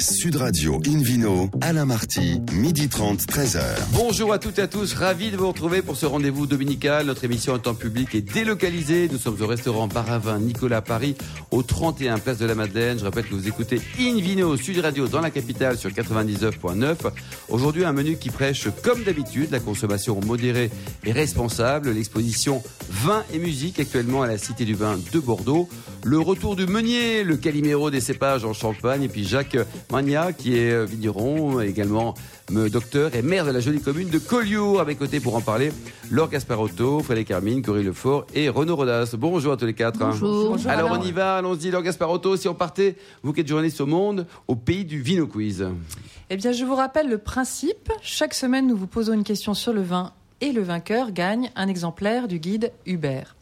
Sud Radio Invino, Alain Marty, midi 30, 13h. Bonjour à toutes et à tous, ravi de vous retrouver pour ce rendez-vous dominical. Notre émission en temps public est délocalisée. Nous sommes au restaurant Baravin Nicolas Paris, au 31 Place de la Madeleine. Je rappelle que vous écoutez Invino Sud Radio dans la capitale sur 99.9. Aujourd'hui, un menu qui prêche, comme d'habitude, la consommation modérée et responsable. L'exposition Vin et musique actuellement à la Cité du Vin de Bordeaux. Le retour du meunier, le caliméro des cépages en Champagne et puis Jacques Magna qui est euh, vigneron, également me docteur et maire de la jolie commune de Collioure. À mes côtés pour en parler, Laure Gasparotto, Frédéric Carmine, Corinne Lefort et Renaud Rodas. Bonjour à tous les quatre. Bonjour. Bonjour, Alors on y va, allons-y, Laure Gasparotto. Si on partait, vous qui êtes journaliste au monde, au pays du Vino Quiz. Eh bien, je vous rappelle le principe. Chaque semaine, nous vous posons une question sur le vin et le vainqueur gagne un exemplaire du guide Hubert.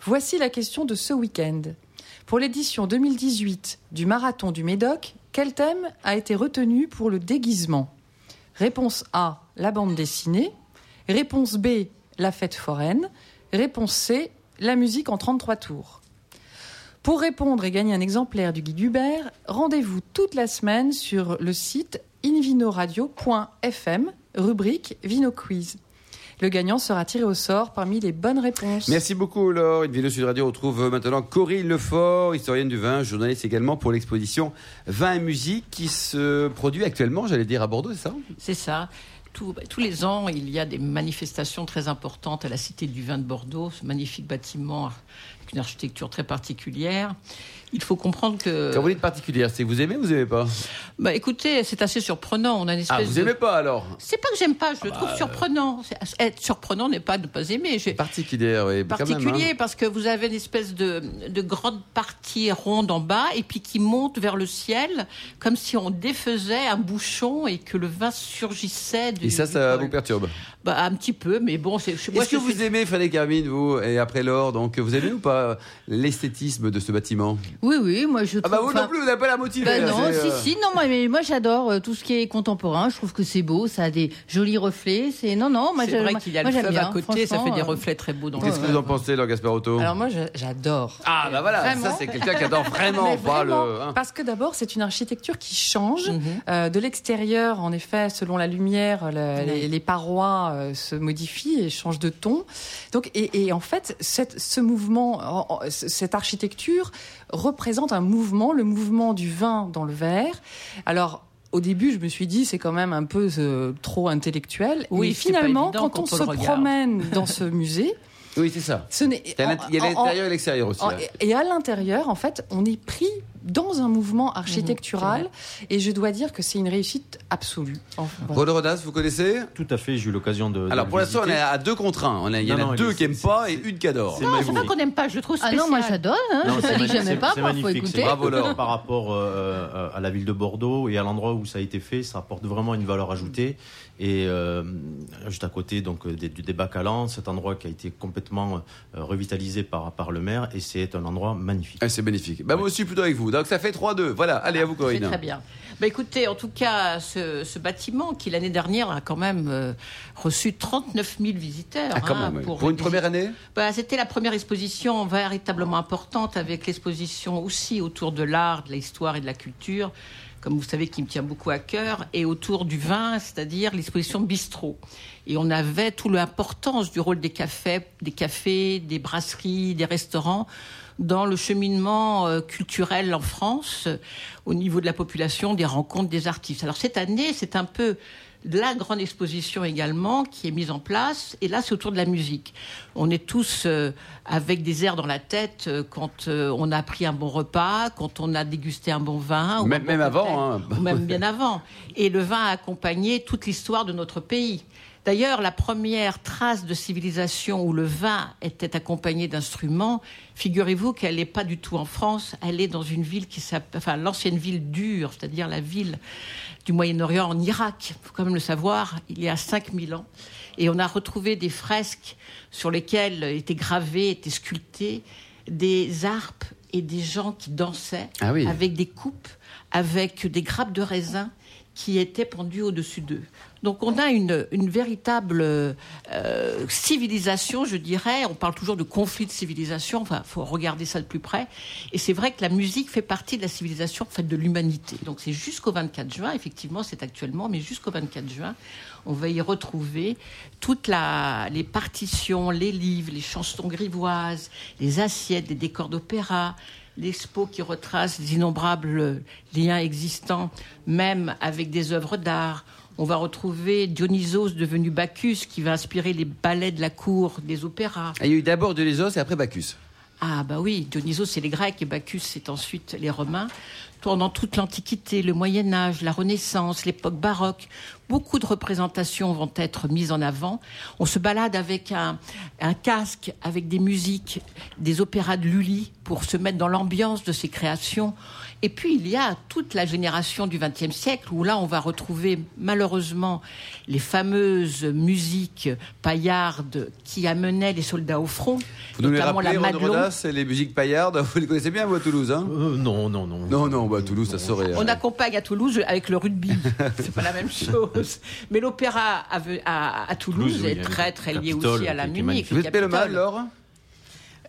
Voici la question de ce week-end. Pour l'édition 2018 du Marathon du Médoc, quel thème a été retenu pour le déguisement? Réponse A, la bande dessinée. Réponse B, la fête foraine. Réponse C, la musique en 33 tours. Pour répondre et gagner un exemplaire du guide Hubert, rendez-vous toute la semaine sur le site invinoradio.fm, rubrique Vino Quiz. Le gagnant sera tiré au sort parmi les bonnes réponses. Merci beaucoup, Laure. Une vidéo Sud Radio retrouve maintenant Corinne Lefort, historienne du vin, journaliste également pour l'exposition Vin et musique qui se produit actuellement, j'allais dire, à Bordeaux, c'est ça? C'est ça. Bah, tous les ans, il y a des manifestations très importantes à la Cité du Vin de Bordeaux, ce magnifique bâtiment une architecture très particulière. Il faut comprendre que. Quand vous dites particulière, c'est que vous aimez ou vous aimez pas? Bah, écoutez, c'est assez surprenant. On a une espèce Ah, vous de- aimez pas alors? C'est pas que j'aime pas, je le bah, trouve surprenant. C'est- Être surprenant n'est pas ne pas aimer. J'ai- Particulière, oui. quand même, particulier hein. parce que vous avez une espèce de, de grande partie ronde en bas et puis qui monte vers le ciel comme si on défaisait un bouchon et que le vin surgissait. Du, Et ça, ça vous perturbe? bah, Un petit peu, mais bon, c'est. Est-ce que je vous aimez Frédéric Carmine, vous, et après Laure, donc vous aimez ou pas? L'esthétisme de ce bâtiment? Oui, oui, moi je Ah bah trouve- vous non plus, vous n'avez pas la motiver. bah non, si, euh, si, non, moi, mais moi j'adore euh, tout ce qui est contemporain. Je trouve que c'est beau, ça a des jolis reflets. C'est non, non, moi C'est je- vrai qu'il y a moi, le j'aime fleuve bien, à côté, ça fait des euh, reflets très beaux Qu'est-ce que vous en pensez, Laure Gasparotto Alors moi, j'adore. Ah bah voilà, Vraiment ça c'est quelqu'un qui adore vraiment pas vraiment, le... hein. Parce que d'abord, c'est une architecture qui change. Mhm. Euh, de l'extérieur, en effet, selon la lumière, les, les parois euh, se modifient et changent de ton. Donc, et, et en fait, cette, ce mouvement, en- cette architecture représente un mouvement, le mouvement du vin dans le verre. Alors. Au début, je me suis dit c'est quand même un peu euh, trop intellectuel. Oui, mais finalement, quand on se promène dans ce musée, Oui, c'est ça. ce Il y a l'intérieur et l'extérieur aussi. en- hein. et à l'intérieur, en fait, on est pris dans un mouvement architectural et je dois dire que c'est une réussite absolue. Enfin, voilà. Rodas, vous connaissez? Tout à fait, j'ai eu l'occasion de. Alors pour l'instant, on est à deux contre un. On a- Il y en a non, deux qui n'aiment pas et une qui adore. Non, c'est pas qu'on n'aime pas, je le trouve Ah spécial. non, moi j'adore. Hein, Non, je magnifique, jamais c'est- pas, c'est moi, faut magnifique, écouter. c'est Bravo, Laure. Par rapport euh, euh, à la ville de Bordeaux et à l'endroit où ça a été fait, ça apporte vraiment une valeur ajoutée. Et euh, juste à côté donc euh, des, du débat Calan, cet endroit qui a été complètement euh, revitalisé par, par le maire et c'est un endroit magnifique. Ah, c'est magnifique. Bah, moi aussi plutôt avec vous. Donc ça fait 3-2. Voilà, allez à vous C'est Corinne. très bien. Bah, écoutez, en tout cas, ce, ce bâtiment qui l'année dernière a quand même euh, reçu 39 000 visiteurs. Ah, quand hein, même, pour, une première année Bah, C'était la première exposition véritablement importante avec l'exposition aussi autour de l'art, de l'histoire et de la culture, comme vous savez, qui me tient beaucoup à cœur, et autour du vin, c'est-à-dire l'exposition bistrot. Et on avait toute l'importance du rôle des cafés, des cafés, des brasseries, des restaurants dans le cheminement euh, culturel en France, euh, au niveau de la population, des rencontres des artistes. Alors cette année, c'est un peu la grande exposition également qui est mise en place. Et là, c'est autour de la musique. On est tous euh, avec des airs dans la tête euh, quand euh, on a pris un bon repas, quand on a dégusté un bon vin. ou Même- un bon même avant, hein. ou même bien avant. Et le vin a accompagné toute l'histoire de notre pays. D'ailleurs, la première trace de civilisation où le vin était accompagné d'instruments, figurez-vous qu'elle n'est pas du tout en France, elle est dans une ville qui s'appelle, enfin, l'ancienne ville dure, c'est-à-dire la ville du Moyen-Orient en Irak. Il faut quand même le savoir, il y a 5000 ans. Et on a retrouvé des fresques sur lesquelles étaient gravés, étaient sculptés des harpes et des gens qui dansaient Ah oui. avec des coupes, avec des grappes de raisin qui étaient pendus au-dessus d'eux. Donc on a une, une véritable euh, civilisation, je dirais. On parle toujours de conflit de civilisation. Enfin, faut regarder ça de plus près. Et c'est vrai que la musique fait partie de la civilisation, en fait, de l'humanité. Donc c'est jusqu'au 24 juin. Effectivement, c'est actuellement, mais jusqu'au 24 juin, on va y retrouver toutes les partitions, les livres, les chansons grivoises, les assiettes, les décors d'opéra, l'expo qui retrace les innombrables liens existants, même avec des œuvres d'art. On va retrouver Dionysos devenu Bacchus qui va inspirer les ballets de la cour des opéras. Il y a eu d'abord Dionysos et après Bacchus. Ah bah oui, Dionysos c'est les Grecs et Bacchus c'est ensuite les Romains. Pendant toute l'Antiquité, le Moyen Âge, la Renaissance, l'époque baroque, beaucoup de représentations vont être mises en avant. On se balade avec un, un casque, avec des musiques, des opéras de Lully pour se mettre dans l'ambiance de ces créations. Et puis il y a toute la génération du XXe siècle où là on va retrouver malheureusement les fameuses musiques paillardes qui amenaient les soldats au front, Vous nous les rappelez, la Madelon. Rodas et les musiques paillardes, vous les connaissez bien, vous, à Toulouse hein? Euh, non, non, non. Non, non, bah, à Toulouse, ça saurait. On hein. accompagne à Toulouse avec le rugby. C'est pas la même chose. Mais l'opéra à, à- à Toulouse, est très le très lié Capitole, aussi à la Munich. Vous le êtes mélomane, Capitole. Laure?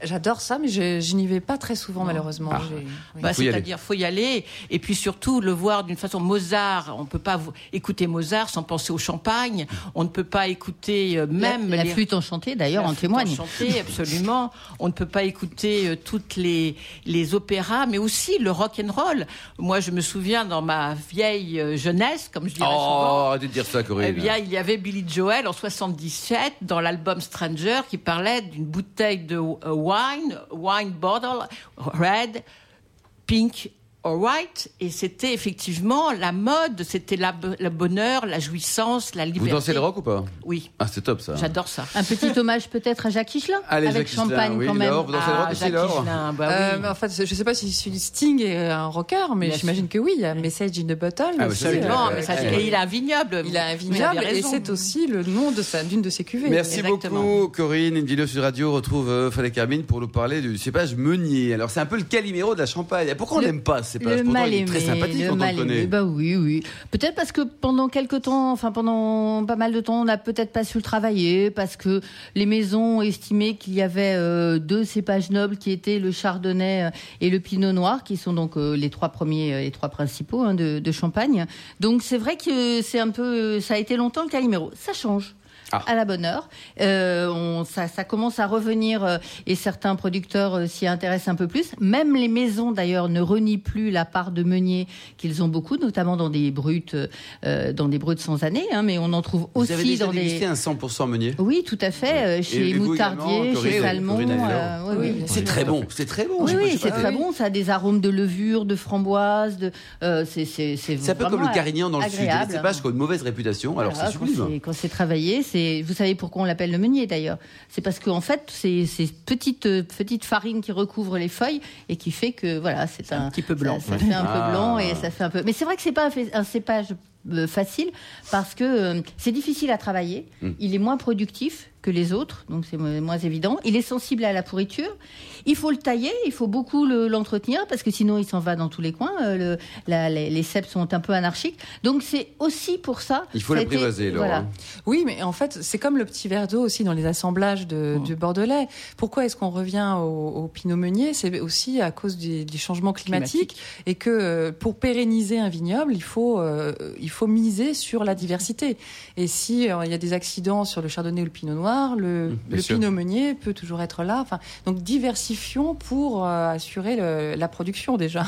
J'adore ça, mais je, je n'y vais pas très souvent, malheureusement. Ah. Oui. Bah, Faut y aller. C'est-à-dire, faut y aller, et puis surtout le voir d'une façon Mozart. On peut pas écouter Mozart sans penser au champagne. On ne peut pas écouter euh, même la, la les- flûte enchantée, d'ailleurs, La en flûte témoigne. enchantée, absolument. On ne peut pas écouter euh, toutes les, les opéras, mais aussi le rock and roll. Moi, je me souviens dans ma vieille euh, jeunesse, comme je dirais souvent. Oh, arrêtez de dire ça, Eh Corinne. bien, il y avait Billy Joel en 77 dans l'album Stranger qui parlait d'une bouteille de euh, wine, wine bottle, red, pink white. Et c'était effectivement la mode, c'était la, bonheur, la jouissance, la Vous liberté. dansez le rock ou pas? Oui, Ah, c'est top ça. j'adore ça. Un petit hommage peut-être à Jacques Higelin Allez, Avec Jacques champagne oui, quand même. Laure, vous dansez le rock Ah, aussi, Jacques Laure? Higelin, bah Euh, oui. mais en fait, je ne sais pas si Sting est un rocker, mais j'imagine que oui. Il y a Message in the Bottle. Ah, mais aussi, ça, Absolument, euh, ça, euh, et il a un vignoble. Il a un Vous vignoble et c'est aussi le nom de sa- d'une de ses cuvées. Merci Exactement. beaucoup, Corinne. Une vidéo sur radio retrouve euh, Frédéric Carmine pour nous parler du cépage meunier. Alors, c'est un peu le Calimero de la Champagne. Pourquoi on Le- n'aime pas ce cépage Le Pourtant, mal il est aimé, très sympathique le quand on mal le connaît. aimé. Bah oui, oui. Peut-être parce que pendant quelques temps, enfin pendant pas mal de temps, on n'a peut-être pas su le travailler, parce que les maisons estimaient qu'il y avait euh, deux cépages nobles qui étaient le Chardonnay euh, et le Pinot Noir, qui sont donc euh, les trois premiers, les trois principaux hein, de, de Champagne. Donc c'est vrai que c'est un peu, ça a été longtemps le Calimero. Ça change. Ah. À la bonne heure, Euh, on, ça, ça commence à revenir euh, et certains producteurs euh, s'y intéressent un peu plus. Même les maisons d'ailleurs ne renient plus la part de meunier qu'ils ont beaucoup, notamment dans des brutes, euh, dans des brutes sans année, hein, mais on en trouve Vous aussi avez déjà dans dégusté des. un 100% meunier? Oui, tout à fait. euh, chez Moutardier, chez Salmon. Oui, Oui. C'est très bon, c'est très bon. Oui, oui, c'est pas- très bon. Ça a des arômes de levure, de framboise. De, euh, c'est c'est c'est C'est un peu comme le carignan dans le sud. A agréable. cépages qui ont une mauvaise réputation. Alors, c'est sublime. c'est- Quand c'est travaillé, c'est. Vous savez pourquoi on l'appelle le meunier d'ailleurs C'est parce qu'en fait, c'est ces petites petites farines qui recouvrent les feuilles et qui fait que voilà, c'est un, un petit peu blanc. Ça, ça fait un Ah. peu blanc et ça fait un peu. Mais c'est vrai que c'est pas un, cépage facile parce que euh, c'est difficile à travailler. Mm. Il est moins productif que les autres, donc c'est mo- moins évident. Il est sensible à la pourriture. Il faut le tailler, il faut beaucoup le- l'entretenir parce que sinon il s'en va dans tous les coins. Euh, le- la- les, les cèpes sont un peu anarchiques. Donc c'est aussi pour ça. Il faut l'apprivoiser, voilà. Oui, mais en fait, c'est comme le petit verre d'eau aussi dans les assemblages de, Mm. du Bordelais. Pourquoi est-ce qu'on revient au, au Pinot Meunier? C'est aussi à cause des, des changements climatiques et que euh, pour pérenniser un vignoble, il faut, euh, il faut miser sur la diversité. Et si euh, il y a des accidents sur le Chardonnay ou le Pinot Noir, le, Mm, sûr. Pinot Meunier peut toujours être là. Enfin, donc diversifions pour euh, assurer le- la production déjà.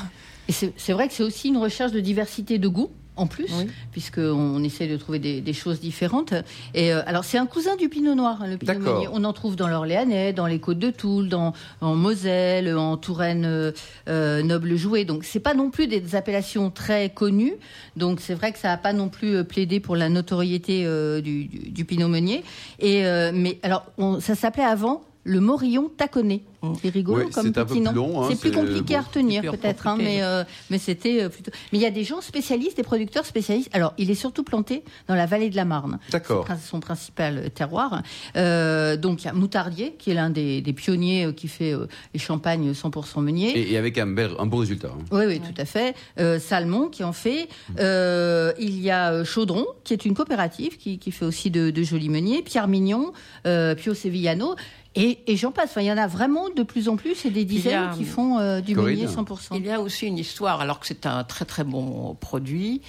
Et c'est vrai que c'est aussi une recherche de diversité de goût. En plus, Oui. puisqu'on essaie de trouver des, des choses différentes. Et euh, alors, c'est un cousin du Pinot Noir, hein, le Pinot. Meunier. On en trouve dans l'Orléanais, dans les Côtes de Toul, dans, en Moselle, en Touraine euh, euh, Noble Jouet. Donc, c'est pas non plus des appellations très connues. Donc, c'est vrai que ça n'a pas non plus plaidé pour la notoriété euh, du, du, du Pinot Meunier. Et mais alors, on- ça s'appelait avant le morillon taconné. C'est rigolo Oui, comme c'est un peu petit plus nom. long, hein, c'est plus compliqué à retenir peut-être, hein, mais euh, mais c'était euh, plutôt. Mais il y a des gens spécialistes, des producteurs spécialistes. Alors, il est surtout planté dans la vallée de la Marne. D'accord. C'est son principal euh, terroir. Euh, donc il y a Moutardier qui est l'un des, des pionniers euh, qui fait euh, les champagnes 100% meunier. Et, et avec un, bel, un bon résultat. hein. Oui, oui, tout à fait. Euh, Salmon qui en fait. Euh, il y a Chaudron qui est une coopérative qui, qui fait aussi de, de jolis meuniers. Pierre Mignon, euh, Pio Sevillano. Et, et j'en passe. Enfin, il y en a vraiment de plus en plus et des dizaines a, qui font euh, du meunier 100%. Il y a aussi une histoire, alors que c'est un très très bon produit.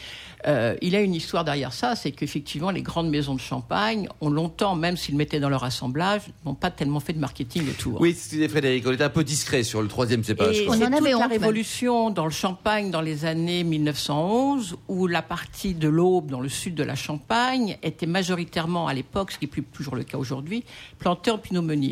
euh, il y a une histoire derrière ça, c'est qu'effectivement les grandes maisons de champagne ont longtemps, même s'ils mettaient dans leur assemblage, n'ont pas tellement fait de marketing autour. Oui, c'était Frédéric. On était un peu discret sur le troisième cépage. Et. On c'est en toute avait la honte, même. révolution dans le Champagne dans les années 1911, où la partie de l'Aube, dans le sud de la Champagne, était majoritairement à l'époque, ce qui n'est plus toujours le cas aujourd'hui, plantée en pinot meunier.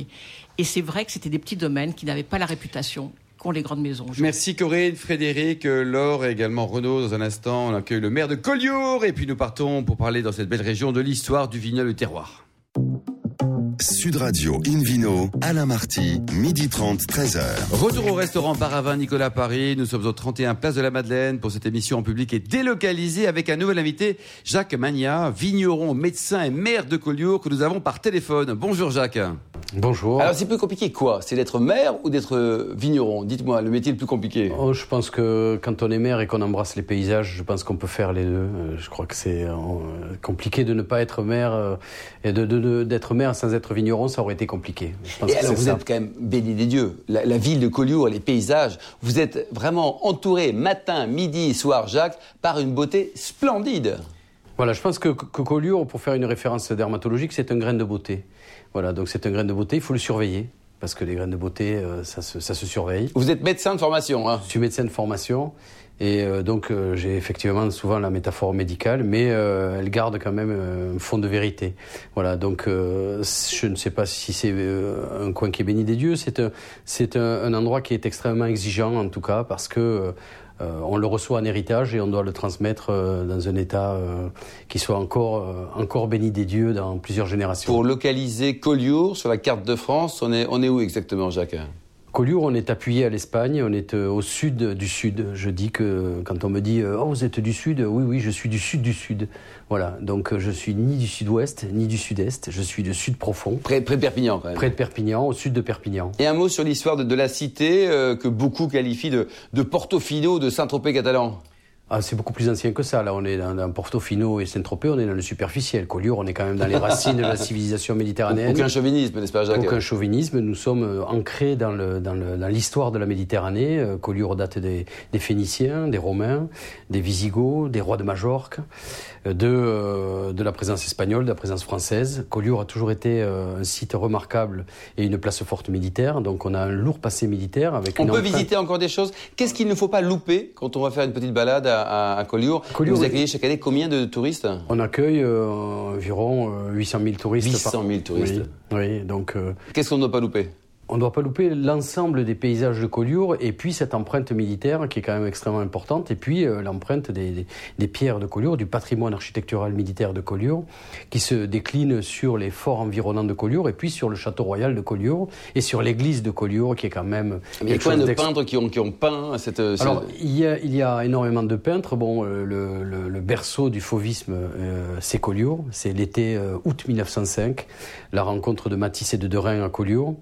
Et c'est vrai que c'était des petits domaines qui n'avaient pas la réputation qu'ont les grandes maisons. Merci Corinne, Frédéric, Laure et également Renaud. Dans un instant, on accueille le maire de Collioure et puis nous partons pour parler dans cette belle région de l'histoire du vignoble terroir. Sud Radio Invino, Alain Marty, midi 30, 13h. Retour au restaurant Baravin Nicolas Paris. Nous sommes au 31 Place de la Madeleine pour cette émission en public et délocalisée avec un nouvel invité, Jacques Magna, vigneron, médecin et maire de Collioure que nous avons par téléphone. Bonjour Jacques. Bonjour. Alors c'est plus compliqué quoi? C'est d'être maire ou d'être euh, vigneron? Dites-moi, le métier le plus compliqué. Oh, je pense que quand on est maire et qu'on embrasse les paysages, je pense qu'on peut faire les deux. Euh, Je crois que c'est euh, compliqué de ne pas être maire et de- de- de- d'être maire sans être vigneron, ça aurait été compliqué. Je pense Et que alors vous ça. êtes quand même béni des dieux. La, la ville de Collioure, les paysages, vous êtes vraiment entouré matin, midi, soir, Jacques, par une beauté splendide. Voilà, je pense que, que Collioure, pour faire une référence dermatologique, c'est un grain de beauté. Voilà, donc c'est un grain de beauté, il faut le surveiller. Parce que les graines de beauté, euh, ça, se, ça se surveille. Vous êtes médecin de formation, hein Je suis médecin de formation et euh, donc euh, j'ai effectivement souvent la métaphore médicale, mais euh, elle garde quand même un fond de vérité. Voilà, donc euh, je ne sais pas si c'est euh, un coin qui est béni des dieux, c'est un, un, un endroit qui est extrêmement exigeant en tout cas parce que on le reçoit en héritage et on doit le transmettre euh, dans un état euh, qui soit encore, euh, encore béni des dieux dans plusieurs générations. Pour localiser Collioure sur la carte de France, on est, on est où exactement, Jacques? Collioure, on est appuyé à l'Espagne, on est euh, au sud du sud. Je dis que quand on me dit euh, Oh, vous êtes du sud Oui, oui, je suis du sud du sud. Voilà, donc euh, je suis ni du sud-ouest ni du sud-est, je suis du sud profond, près, près de Perpignan, quand même. près de Perpignan, au sud de Perpignan. Et un mot sur l'histoire de, de la cité euh, que beaucoup qualifient de, de Portofino, de Saint-Tropez catalan. Ah, c'est beaucoup plus ancien que ça. Là, on est dans, dans Portofino et Saint-Tropez, on est dans le superficiel. Collioure, on est quand même dans les racines de la civilisation méditerranéenne. Aucun chauvinisme, n'est-ce pas, Jacques Aucun chauvinisme. Nous sommes euh, ancrés dans l'histoire de la Méditerranée. Euh, Collioure date des, des Phéniciens, des Romains, des Visigoths, des rois de Majorque, euh, de, euh, de la présence espagnole, de la présence française. Collioure a toujours été euh, un site remarquable et une place forte militaire. Donc on a un lourd passé militaire avec On peut empreinte- visiter encore des choses. Qu'est-ce qu'il ne faut pas louper quand on va faire une petite balade à, à- à Collioure Collioure, Vous oui. accueillez chaque année combien de touristes? On accueille euh, environ euh, 800 000 touristes. 800 000 touristes. Oui, oui, donc euh, Qu'est-ce qu'on ne doit pas louper? On ne doit pas louper l'ensemble des paysages de Collioure et puis cette empreinte militaire qui est quand même extrêmement importante et puis euh, l'empreinte des, des- des pierres de Collioure, du patrimoine architectural militaire de Collioure qui se décline sur les forts environnants de Collioure et puis sur le château royal de Collioure et sur l'église de Collioure qui est quand même Mais il y a combien de peintres qui ont, qui ont peint cette... cette- alors, il y, a, il y a énormément de peintres. Bon, euh, le, le- le berceau du fauvisme, euh, c'est Collioure. C'est l'été euh, août 1905, la rencontre de Matisse et de Derain à Collioure.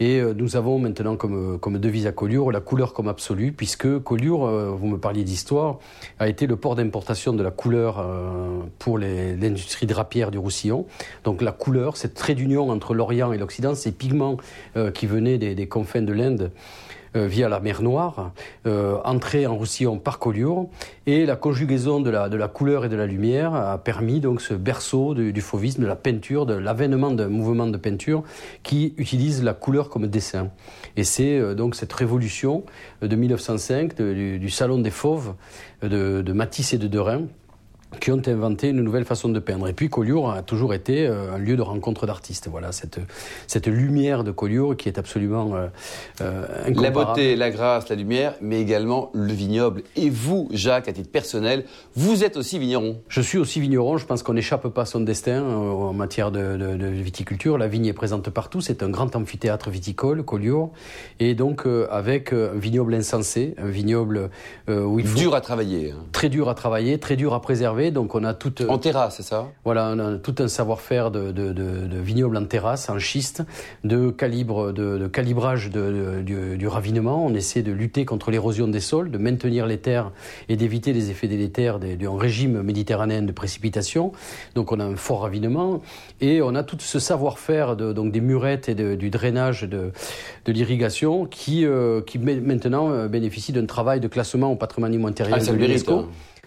Et euh, nous avons maintenant comme, comme devise à Collioure la couleur comme absolue, puisque Collioure, euh, vous me parliez d'histoire, a été le port d'importation de la couleur euh, pour l'industrie drapière du Roussillon. Donc la couleur, cette trait d'union entre l'Orient et l'Occident, ces pigments euh, qui venaient des, confins de l'Inde, euh, via la mer Noire, euh, entrée en Roussillon par Collioure, et la conjugaison de la, de la couleur et de la lumière a permis donc ce berceau du, fauvisme, de la peinture, de l'avènement d'un mouvement de peinture qui utilise la couleur comme dessin. Et c'est euh, donc cette révolution euh, de 1905 de- du, du salon des fauves euh, de, de Matisse et de Derain qui ont inventé une nouvelle façon de peindre. Et puis Collioure a toujours été euh, un lieu de rencontre d'artistes. Voilà, cette, cette lumière de Collioure qui est absolument euh, euh, La beauté, la grâce, la lumière, mais également le vignoble. Et vous, Jacques, à titre personnel, vous êtes aussi vigneron. Je suis aussi vigneron. Je pense qu'on n'échappe pas à son destin en matière de, de, de, viticulture. La vigne est présente partout. C'est un grand amphithéâtre viticole, Collioure. Et donc, avec un vignoble insensé, un vignoble où il faut... Dur à travailler. Hein. Très dur à travailler, très dur à préserver donc on a tout. En terrasse, c'est ça? Voilà, on a tout un savoir-faire de, de, vignoble en terrasse, en schiste, de calibre, de, calibrage du, ravinement. On essaie de lutter contre l'érosion des sols, de maintenir les terres et d'éviter les effets délétères d'un régime méditerranéen de précipitation. Donc on a un fort ravinement et on a tout ce savoir-faire donc des murettes et du drainage de, l'irrigation qui, euh, qui maintenant euh, bénéficie d'un travail de classement au patrimoine immatériel ah, de l'UNESCO.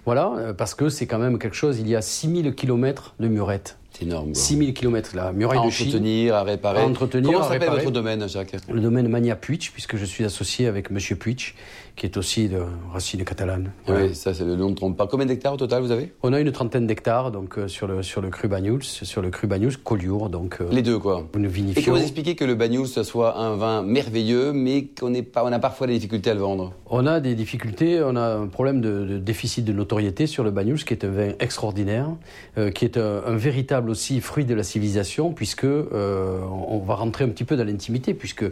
Voilà, euh, parce que c'est quand même quelque chose, il y a 6000 km de murettes. C'est énorme. 6000 km, la muraille à de entretenir, à réparer. À entretenir, Comment s'appelle votre domaine, Jacques? Le domaine Mania Puig, puisque je suis associé avec Monsieur Puig, qui est aussi de racine catalane. Oui, ça c'est le nom de trompe pas. Combien d'hectares au total vous avez? On a une trentaine d'hectares donc euh, sur le sur le cru Banyuls, sur le cru Banyuls Collioure donc. Euh, Les deux quoi. Une vinifions. Et comment vous expliquez que le Banyuls soit un vin merveilleux, mais qu'on pas, on a parfois des difficultés à le vendre? On a des difficultés, on a un problème de, déficit de notoriété sur le Banyuls, qui est un vin extraordinaire, euh, qui est un, véritable aussi fruit de la civilisation, puisque on va rentrer un petit peu dans l'intimité, puisque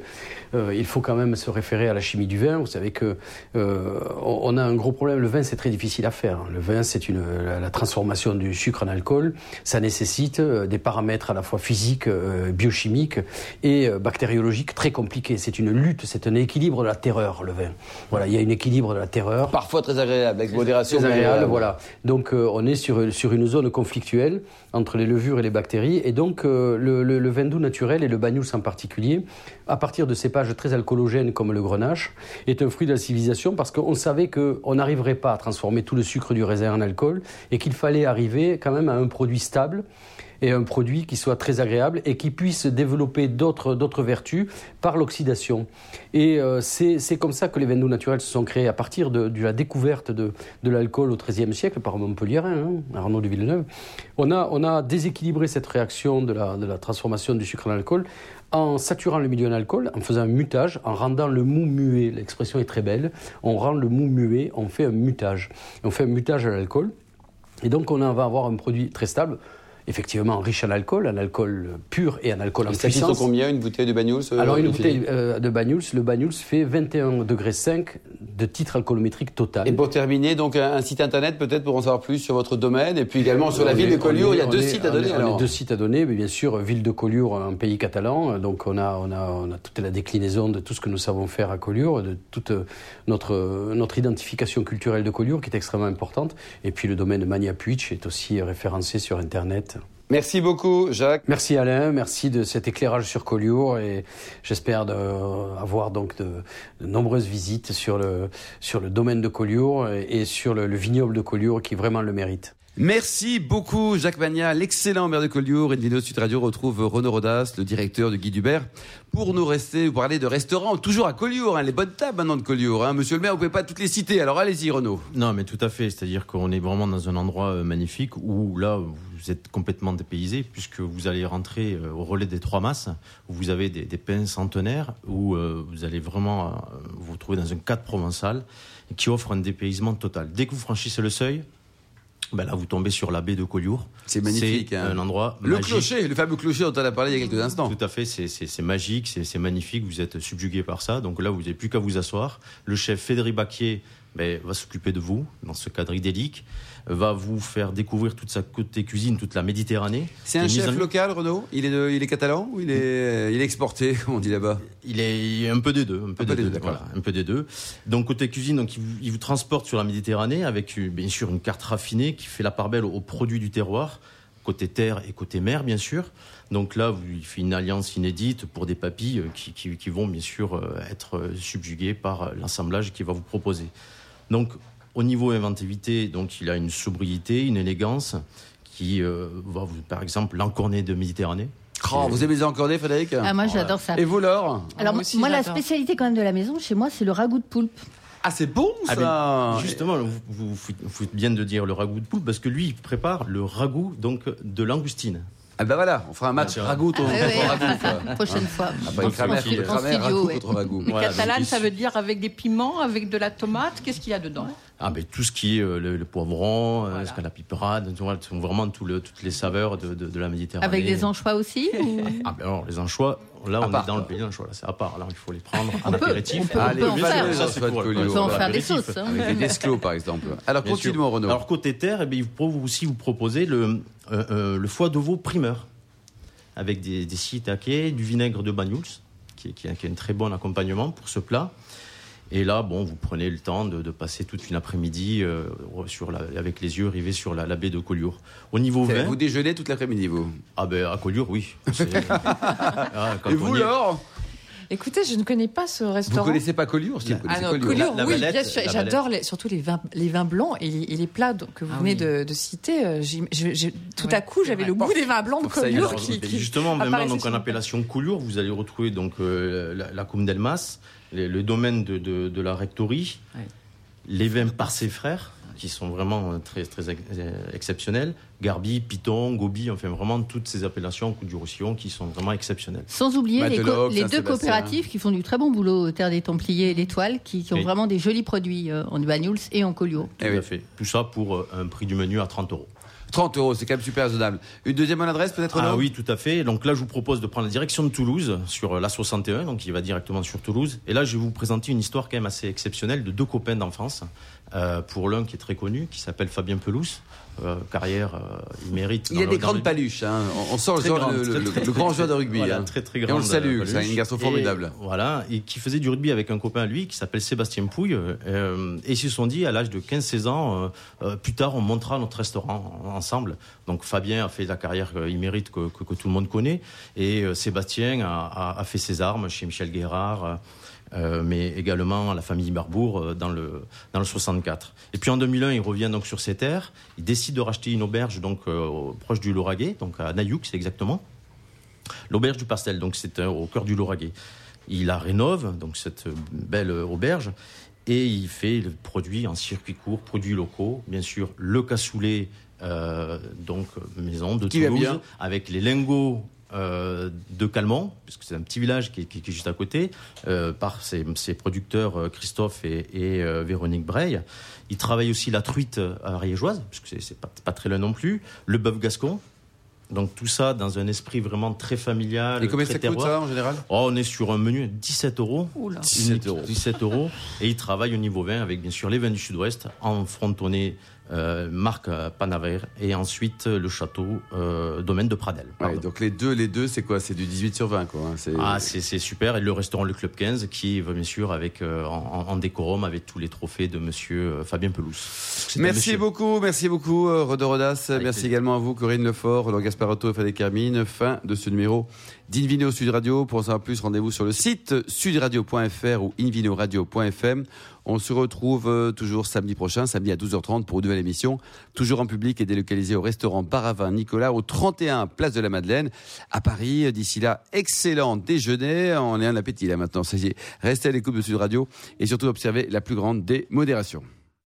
il faut quand même se référer à la chimie du vin. Vous savez que on a un gros problème. Le vin, c'est très difficile à faire. Le vin, c'est une la transformation du sucre en alcool. Ça nécessite euh, des paramètres à la fois physiques, euh, biochimiques et euh, bactériologiques très compliqués. C'est une lutte, c'est un équilibre de la terreur, le vin. Voilà, il y a un équilibre de la terreur. Parfois très agréable, avec modération. Très agréable, voilà. Donc, on est sur, sur une zone conflictuelle entre les levures et les bactéries. Et donc, le, le, vin doux naturel et le Banyuls en particulier, à partir de cépages très alcoologènes comme le grenache, est un fruit de la civilisation parce qu'on savait qu'on n'arriverait pas à transformer tout le sucre du raisin en alcool et qu'il fallait arriver quand même à un produit stable et un produit qui soit très agréable et qui puisse développer d'autres vertus par l'oxydation. Et euh, c'est comme ça que les vins doux naturels se sont créés à partir de, la découverte de, de l'alcool au XIIIe siècle par Montpellierin, hein, Arnaud de Villeneuve. On a, on a déséquilibré cette réaction de la, de la transformation du sucre en alcool en saturant le milieu en alcool, en faisant un mutage, en rendant le mou muet. L'expression est très belle. On rend le mou muet, on fait un mutage. On fait un mutage à l'alcool. Et donc on va avoir un produit très stable effectivement riche en alcool, en alcool pur et en alcool en ça puissance. Ça combien une bouteille de Banyuls euh, Alors une bouteille euh, de Banyuls, le Banyuls fait 21 degrés 5 de titre alcoolométrique total. Et pour terminer, donc un, site internet peut-être pour en savoir plus sur votre domaine et puis également sur la ville de Collioure, il y a deux sites à donner. On a deux sites à donner, mais bien sûr ville de Collioure en pays catalan, donc on a on a on a toute la déclinaison de tout ce que nous savons faire à Collioure, de toute notre notre identification culturelle de Collioure qui est extrêmement importante, et puis le domaine Mania Puig est aussi référencé sur internet. Merci beaucoup, Jacques. Merci Alain, merci de cet éclairage sur Collioure et j'espère avoir donc de, nombreuses visites sur le, sur le domaine de Collioure et, sur le, vignoble de Collioure qui vraiment le mérite. Merci beaucoup, Jacques Magna, l'excellent maire de Collioure. Une vidéo Sud Radio retrouve Renaud Rodas, le directeur du Guy Dubert, pour nous rester, vous parler de restaurants, toujours à Collioure, hein, les bonnes tables maintenant de Collioure. Hein. Monsieur le maire, vous pouvez pas toutes les citer, alors allez-y, Renaud. Non, mais tout à fait. C'est-à-dire qu'on est vraiment dans un endroit euh, magnifique où là, vous êtes complètement dépaysé puisque vous allez rentrer euh, au relais des trois masses où vous avez des, des centenaires où euh, vous allez vraiment vous retrouver dans un cadre provençal qui offre un dépaysement total. Dès que vous franchissez le seuil, ben là, vous tombez sur la baie de Collioure. C'est magnifique. C'est hein. un endroit Le magique. clocher, le fameux clocher dont on a parlé il y a quelques instants. Tout à fait, c'est magique, c'est magnifique, vous êtes subjugué par ça. Donc là, vous n'avez plus qu'à vous asseoir. Le chef Fédéric Baquier ben, va s'occuper de vous dans ce cadre idyllique va vous faire découvrir toute sa côté cuisine, toute la Méditerranée. C'est un chef local, Renaud il est, il est catalan ou il est, il est exporté, comme on dit là-bas Il est un peu des deux. Un peu, des, deux, un peu des deux. Donc côté cuisine, donc, il vous, transporte sur la Méditerranée avec bien sûr une carte raffinée qui fait la part belle aux produits du terroir côté terre et côté mer, bien sûr. Donc là, il fait une alliance inédite pour des papilles qui, qui vont bien sûr euh, être subjuguées par l'assemblage qu'il va vous proposer. Donc au niveau inventivité, donc il a une sobriété, une élégance qui euh, va, par exemple, l'encorné de Méditerranée. Oh, vous aimez les encornés, Frédéric ah, Moi, j'adore ça. Et vous, Laure Alors, moi, la spécialité quand même de la maison, chez moi, c'est le ragoût de poulpe. Ah, c'est bon Ah, ça mais justement, vous, vous, bien de dire le ragoût de poule parce que lui, il prépare le ragoût donc de langoustine. Ah bah voilà, on fera un match contre Ah, ouais, ouais. ragoût. quoi. Prochaine fois. Ah grammaire, studio, ragoût ouais. contre Voilà, catalane, ça veut dire avec des piments, avec de la tomate. Qu'est-ce qu'il y a dedans? Ah ben tout ce qui est euh, le, le poivron, euh, Voilà. ce qu'on a piperade, sont vraiment tout le- toutes les saveurs de, de, de la Méditerranée. Avec des anchois aussi ou- Ah ben alors les anchois, là on part, est dans quoi. le pays des anchois, là c'est à part, là il faut les prendre en apéritif. on peut- Allez, on peut en faire. les Ça, c'est anchois de pour- Collioure. On peut en pour faire des sauces. hein. Avec les desclos par exemple. Alors Bien mon Renaud. Alors côté terre, eh bien, il faut aussi vous proposer le, euh, euh, le foie de veau primeur avec des, des shiitakes, du vinaigre de Banyuls, qui, qui, est- qui est un très bon accompagnement pour ce plat. Et là, bon, vous prenez le temps de, de passer toute une après-midi euh, sur la- avec les yeux rivés sur la, la baie de Collioure. Au niveau Vous déjeunez toute l'après-midi vous? ah ben à Collioure, oui. Ah, quand Et vous est- Laure? Écoutez, je ne connais pas ce Vous restaurant. connaissez pas Collioure si vous Ah non, Collioure. Collioure, La- la oui, Valette, bien sûr. J'adore les- surtout les vins, les vins blancs et les, et les plats que vous Ah venez oui. de, de citer. euh, tout Oui, à coup, j'avais le goût des vins blancs de Collioure alors, qui, Et qui- justement, maintenant, donc, en appellation Collioure, vous allez retrouver donc, euh, la, la d'Elmas, le domaine de, de- de la rectorie, Ouais. les vins par ses frères, qui sont vraiment euh, très, très ex- euh, exceptionnels, Garbi, Piton, Gobi, enfin vraiment toutes ces appellations, Coup du Roussillon, qui sont vraiment exceptionnelles. Sans oublier les, co- Mateloc, les deux coopératives qui font du très bon boulot, Terre des Templiers et l'Étoile, qui, qui ont Oui. vraiment des jolis produits euh, en Banyuls et en Collioure. Tout Eh oui. à fait. Tout ça pour euh, un prix du menu à 30 euros. 30 euros, c'est quand même super raisonnable. Une deuxième bonne adresse peut-être Ah oui, tout à fait. Donc là, je vous propose de prendre la direction de Toulouse sur la 61, donc il va directement sur Toulouse. Et là, je vais vous présenter une histoire quand même assez exceptionnelle de deux copains d'enfance. Euh, pour l'un qui est très connu, qui s'appelle Fabien Pelouse, euh, carrière, euh, il mérite. Il dans a le- des grandes le- paluches. hein. On, on sent le, grande, le- très, le- très- le grand joueur de rugby. Voilà, hein. très très Et on le salue, euh, c'est un garçon Et formidable. voilà, et qui faisait du rugby avec un copain à lui qui s'appelle Sébastien Pouille. et ils se sont dit, à l'âge de 15-16 ans, plus tard, on montera notre restaurant en- ensemble. Donc Fabien a fait la carrière qu'il mérite, que, que- que tout le monde connaît. Et Sébastien a, a- a fait ses armes chez Michel Guérard. Euh, mais également à la famille Barbour euh, dans le dans le 64. Et puis en 2001, il revient donc sur ses terres. Il décide de racheter une auberge donc euh, proche du Lauragais, donc à Nayouk, c'est exactement. L'auberge du Pastel, donc c'est au cœur du Lauragais. Il la rénove, donc cette belle auberge, et il fait le produit en circuit court, produits locaux, bien sûr le cassoulet, donc maison de Qui Toulouse, avec les lingots euh, de Calmont, puisque c'est un petit village qui est, qui est juste à côté, euh, par ses, ses producteurs euh, Christophe et, et, euh, Véronique Breil. Il travaille aussi la truite ariégeoise, puisque c'est- c'est pas, pas très loin non plus, le bœuf gascon. Donc tout ça dans un esprit vraiment très familial. Et combien très ça coûte terroir. ça en général? Oh, on est sur un menu 17 euros. Oula. 17 euros. 17 euros. Et il travaille au niveau vin avec bien sûr les vins du sud-ouest en frontonné euh, marque euh, Panaver et ensuite euh, le château euh, domaine de Pradel. Ouais, donc les deux, les deux, c'est quoi? C'est du 18 sur 20 quoi. hein. C'est- Ah, c'est c'est super. Et le restaurant Le Club 15 qui va bien sûr avec, euh, en, en décorum avec tous les trophées de monsieur Fabien Pelouse. Merci monsieur. beaucoup, merci beaucoup, Rodo Rodas. Avec merci plaisir. également à vous, Corinne Lefort, Roland Gasparotto et Frédéric Carmine. Fin de ce numéro d'Invino Sud Radio. Pour en savoir plus, rendez-vous sur le site sudradio.fr ou invinoradio.fm. On se retrouve euh, toujours samedi prochain, samedi à 12h30 pour une nouvelle émission, toujours en public et délocalisé au restaurant Baravin Nicolas au 31 Place de la Madeleine à Paris. D'ici là, excellent déjeuner. On est un appétit là maintenant. Ça y est. Restez à l'écoute de Sud Radio et surtout observez la plus grande des modérations.